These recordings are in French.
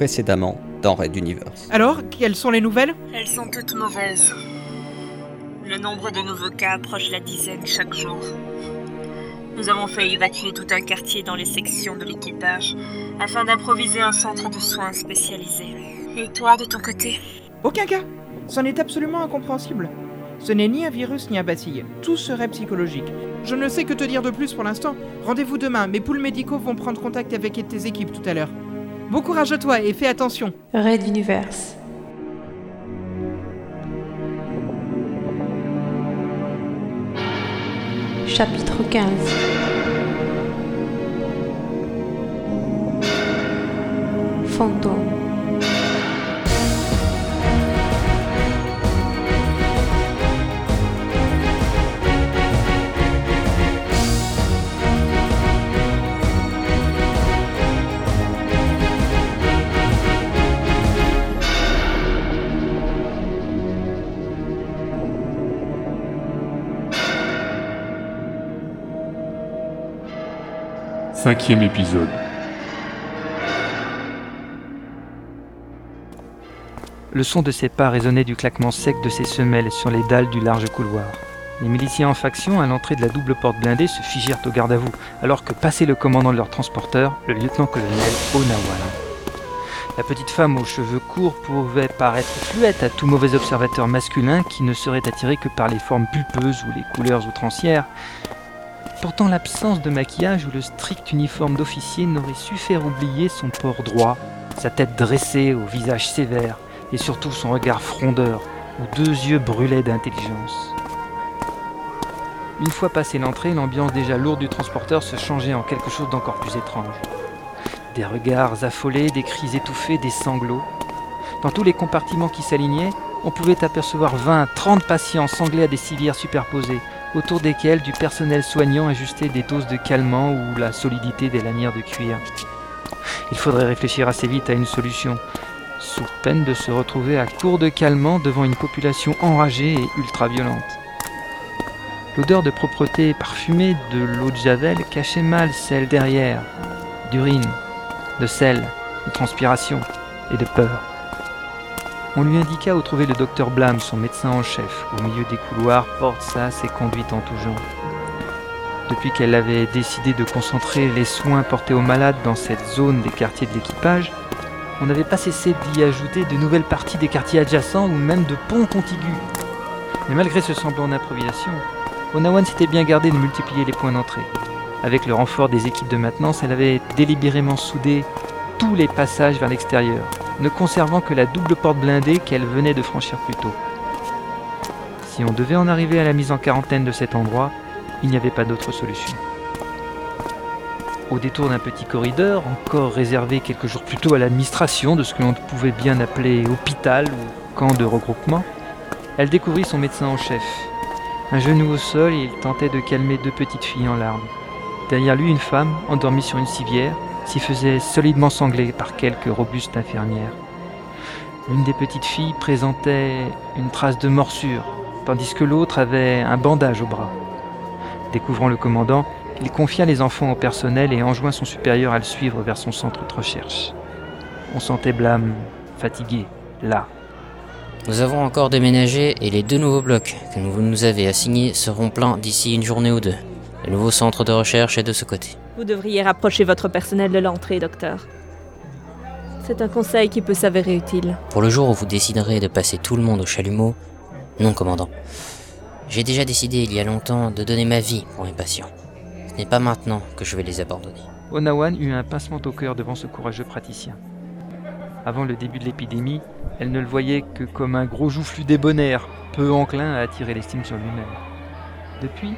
précédemment dans Red Universe. Alors, quelles sont les nouvelles? Elles sont toutes mauvaises. Le nombre de nouveaux cas approche la dizaine chaque jour. Nous avons fait évacuer tout un quartier dans les sections de l'équipage afin d'improviser un centre de soins spécialisé. Et toi, de ton côté? Aucun cas. C'en est absolument incompréhensible. Ce n'est ni un virus ni un bacille. Tout serait psychologique. Je ne sais que te dire de plus pour l'instant. Rendez-vous demain. Mes poules médicaux vont prendre contact avec tes équipes tout à l'heure. Bon courage à toi et fais attention. Red Universe. Chapitre 15 Fantôme Cinquième épisode. Le son de ses pas résonnait du claquement sec de ses semelles sur les dalles du large couloir. Les miliciens en faction, à l'entrée de la double porte blindée, se figèrent au garde à vous, alors que passait le commandant de leur transporteur, le lieutenant-colonel Onawan. La petite femme aux cheveux courts pouvait paraître fluette à tout mauvais observateur masculin qui ne serait attiré que par les formes pulpeuses ou les couleurs outrancières, Pourtant, l'absence de maquillage ou le strict uniforme d'officier n'aurait su faire oublier son port droit, sa tête dressée au visage sévère et surtout son regard frondeur où deux yeux brûlaient d'intelligence. Une fois passé l'entrée, l'ambiance déjà lourde du transporteur se changeait en quelque chose d'encore plus étrange. Des regards affolés, des cris étouffés, des sanglots. Dans tous les compartiments qui s'alignaient, on pouvait apercevoir 20, 30 patients sanglés à des civières superposées, autour desquels du personnel soignant ajustait des doses de calmant ou la solidité des lanières de cuir. Il faudrait réfléchir assez vite à une solution, sous peine de se retrouver à court de calmant devant une population enragée et ultra violente. L'odeur de propreté parfumée de l'eau de javel cachait mal celle derrière, d'urine, de sel, de transpiration et de peur. On lui indiqua où trouver le docteur Blam, son médecin en chef, au milieu des couloirs, porte sas et conduite en tout genre. Depuis qu'elle avait décidé de concentrer les soins portés aux malades dans cette zone des quartiers de l'équipage, on n'avait pas cessé d'y ajouter de nouvelles parties des quartiers adjacents ou même de ponts contigus. Mais malgré ce semblant d'improvisation, Onawan s'était bien gardé de multiplier les points d'entrée. Avec le renfort des équipes de maintenance, elle avait délibérément soudé tous les passages vers l'extérieur, ne conservant que la double porte blindée qu'elle venait de franchir plus tôt. Si on devait en arriver à la mise en quarantaine de cet endroit, il n'y avait pas d'autre solution. Au détour d'un petit corridor, encore réservé quelques jours plus tôt à l'administration de ce que l'on pouvait bien appeler hôpital ou camp de regroupement, elle découvrit son médecin en chef. Un genou au sol, il tentait de calmer deux petites filles en larmes. Derrière lui, une femme, endormie sur une civière, s'y faisait solidement sangler par quelques robustes infirmières. L'une des petites filles présentait une trace de morsure, tandis que l'autre avait un bandage au bras. Découvrant le commandant, il confia les enfants au personnel et enjoint son supérieur à le suivre vers son centre de recherche. On sentait Blâme fatigué, là. Nous avons encore déménagé et les deux nouveaux blocs que vous nous avez assignés seront pleins d'ici une journée ou deux. Le nouveau centre de recherche est de ce côté. Vous devriez rapprocher votre personnel de l'entrée, docteur. C'est un conseil qui peut s'avérer utile. Pour le jour où vous déciderez de passer tout le monde au chalumeau, non, commandant. J'ai déjà décidé il y a longtemps de donner ma vie pour mes patients. Ce n'est pas maintenant que je vais les abandonner. Onawan eut un pincement au cœur devant ce courageux praticien. Avant le début de l'épidémie, elle ne le voyait que comme un gros joufflu débonnaire, peu enclin à attirer l'estime sur lui-même. Depuis,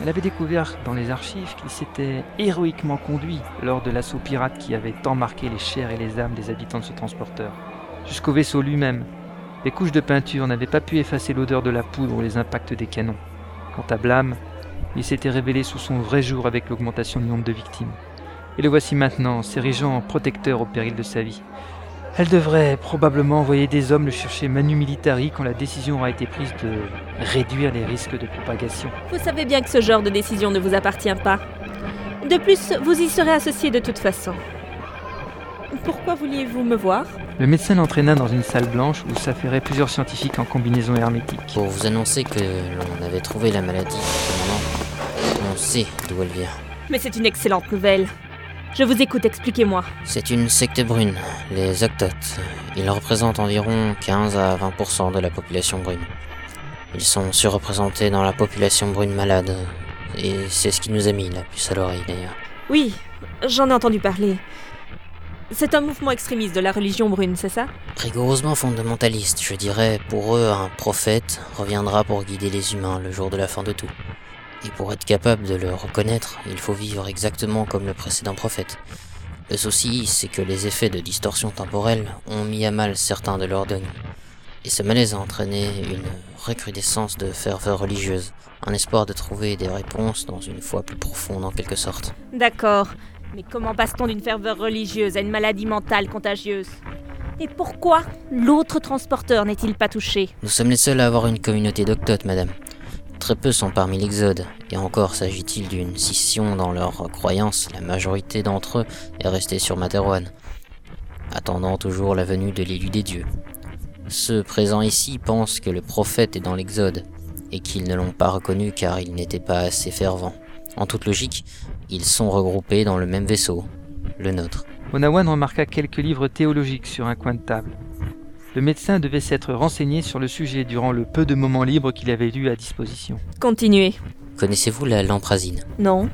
elle avait découvert dans les archives qu'il s'était héroïquement conduit lors de l'assaut pirate qui avait tant marqué les chairs et les âmes des habitants de ce transporteur, jusqu'au vaisseau lui-même. Les couches de peinture n'avaient pas pu effacer l'odeur de la poudre ou les impacts des canons. Quant à Blam, il s'était révélé sous son vrai jour avec l'augmentation du nombre de victimes. Et le voici maintenant, s'érigeant en protecteur au péril de sa vie. Elle devrait probablement envoyer des hommes le chercher Manu Militari quand la décision aura été prise de réduire les risques de propagation. Vous savez bien que ce genre de décision ne vous appartient pas. De plus, vous y serez associé de toute façon. Pourquoi vouliez-vous me voir? Le médecin l'entraîna dans une salle blanche où s'affairaient plusieurs scientifiques en combinaison hermétique. Pour vous annoncer que l'on avait trouvé la maladie, on sait d'où elle vient. Mais c'est une excellente nouvelle. Je vous écoute, expliquez-moi. C'est une secte brune, les Octotes. Ils représentent environ 15 à 20% de la population brune. Ils sont surreprésentés dans la population brune malade. Et c'est ce qui nous a mis la puce à l'oreille d'ailleurs. Oui, j'en ai entendu parler. C'est un mouvement extrémiste de la religion brune, c'est ça? Rigoureusement fondamentaliste, je dirais. Pour eux, un prophète reviendra pour guider les humains le jour de la fin de tout. Et pour être capable de le reconnaître, il faut vivre exactement comme le précédent prophète. Le souci, c'est que les effets de distorsion temporelle ont mis à mal certains de leurs dogmes. Et ce malaise a entraîné une recrudescence de ferveur religieuse, un espoir de trouver des réponses dans une foi plus profonde en quelque sorte. D'accord. Mais comment passe-t-on d'une ferveur religieuse à une maladie mentale contagieuse? Et pourquoi l'autre transporteur n'est-il pas touché? Nous sommes les seuls à avoir une communauté d'octotes, madame. Très peu sont parmi l'Exode, et encore s'agit-il d'une scission dans leurs croyances, la majorité d'entre eux est restée sur Materwan, attendant toujours la venue de l'élu des dieux. Ceux présents ici pensent que le prophète est dans l'Exode, et qu'ils ne l'ont pas reconnu car il n'était pas assez fervent. En toute logique, ils sont regroupés dans le même vaisseau, le nôtre. Onawan remarqua quelques livres théologiques sur un coin de table. Le médecin devait s'être renseigné sur le sujet durant le peu de moments libres qu'il avait eu à disposition. Continuez. Connaissez-vous la lamprazine? Non.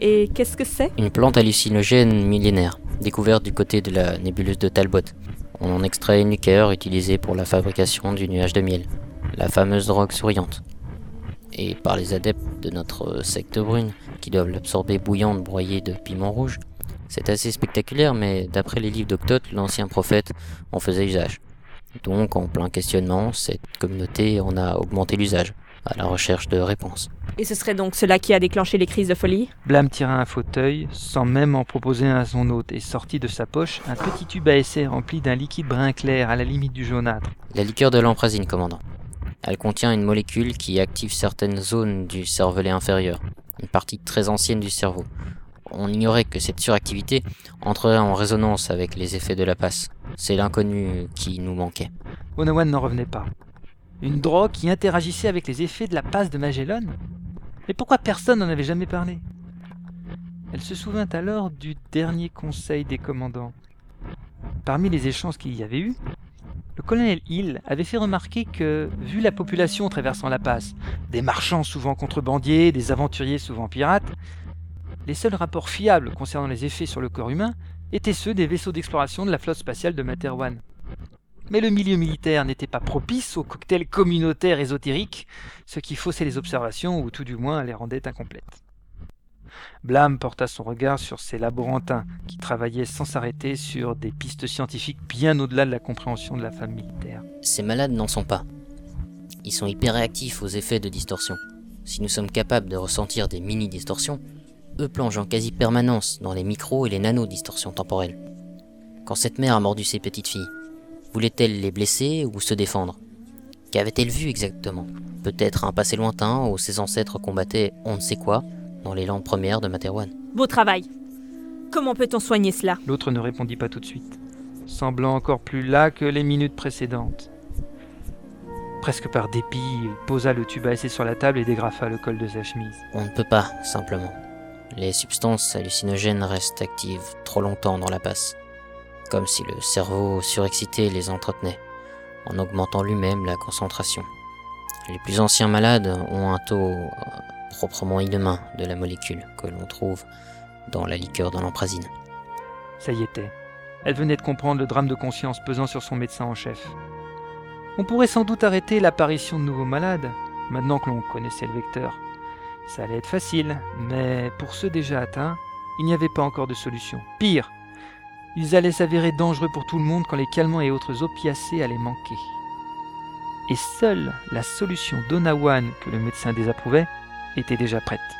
Et qu'est-ce que c'est? Une plante hallucinogène millénaire, découverte du côté de la nébuleuse de Talbot. On en extrait une liqueur utilisée pour la fabrication du nuage de miel, la fameuse drogue souriante. Et par les adeptes de notre secte brune, qui doivent l'absorber bouillante broyée de piment rouge. C'est assez spectaculaire, mais d'après les livres d'Octote, l'ancien prophète en faisait usage. Donc, en plein questionnement, cette communauté en a augmenté l'usage, à la recherche de réponses. Et ce serait donc cela qui a déclenché les crises de folie? Blam tira un fauteuil, sans même en proposer un à son hôte, et sortit de sa poche un petit tube à essai rempli d'un liquide brun clair à la limite du jaunâtre. La liqueur de l'emprazine, commandant. Elle contient une molécule qui active certaines zones du cervelet inférieur, une partie très ancienne du cerveau. On ignorait que cette suractivité entrerait en résonance avec les effets de la passe. C'est l'inconnu qui nous manquait. Onawan n'en revenait pas. Une drogue qui interagissait avec les effets de la passe de Magellan Mais pourquoi personne n'en avait jamais parlé? Elle se souvint alors du dernier conseil des commandants. Parmi les échanges qu'il y avait eu, le colonel Hill avait fait remarquer que, vu la population traversant la passe, des marchands souvent contrebandiers, des aventuriers souvent pirates, les seuls rapports fiables concernant les effets sur le corps humain étaient ceux des vaisseaux d'exploration de la flotte spatiale de Materwan. Mais le milieu militaire n'était pas propice aux cocktails communautaires ésotériques, ce qui faussait les observations ou tout du moins les rendait incomplètes. Blam porta son regard sur ces laborantins qui travaillaient sans s'arrêter sur des pistes scientifiques bien au-delà de la compréhension de la femme militaire. Ces malades n'en sont pas. Ils sont hyper réactifs aux effets de distorsion. Si nous sommes capables de ressentir des mini-distorsions, eux plongent en quasi-permanence dans les micros et les nano-distorsions temporelles. Quand cette mère a mordu ses petites filles, voulait-elle les blesser ou se défendre? Qu'avait-elle vu exactement? Peut-être un passé lointain où ses ancêtres combattaient on ne sait quoi dans les langues premières de Materwan. Beau travail. Comment peut-on soigner cela? L'autre ne répondit pas tout de suite, semblant encore plus là que les minutes précédentes. Presque par dépit, il posa le tube à essai sur la table et dégrafa le col de sa chemise. On ne peut pas, simplement. Les substances hallucinogènes restent actives trop longtemps dans la passe, comme si le cerveau surexcité les entretenait, en augmentant lui-même la concentration. Les plus anciens malades ont un taux euh, proprement inhumain de la molécule que l'on trouve dans la liqueur de l'emprazine. Ça y était. Elle venait de comprendre le drame de conscience pesant sur son médecin en chef. On pourrait sans doute arrêter l'apparition de nouveaux malades, maintenant que l'on connaissait le vecteur. Ça allait être facile, mais pour ceux déjà atteints, il n'y avait pas encore de solution. Pire, ils allaient s'avérer dangereux pour tout le monde quand les calmants et autres opiacés allaient manquer. Et seule la solution d'Onawan que le médecin désapprouvait était déjà prête.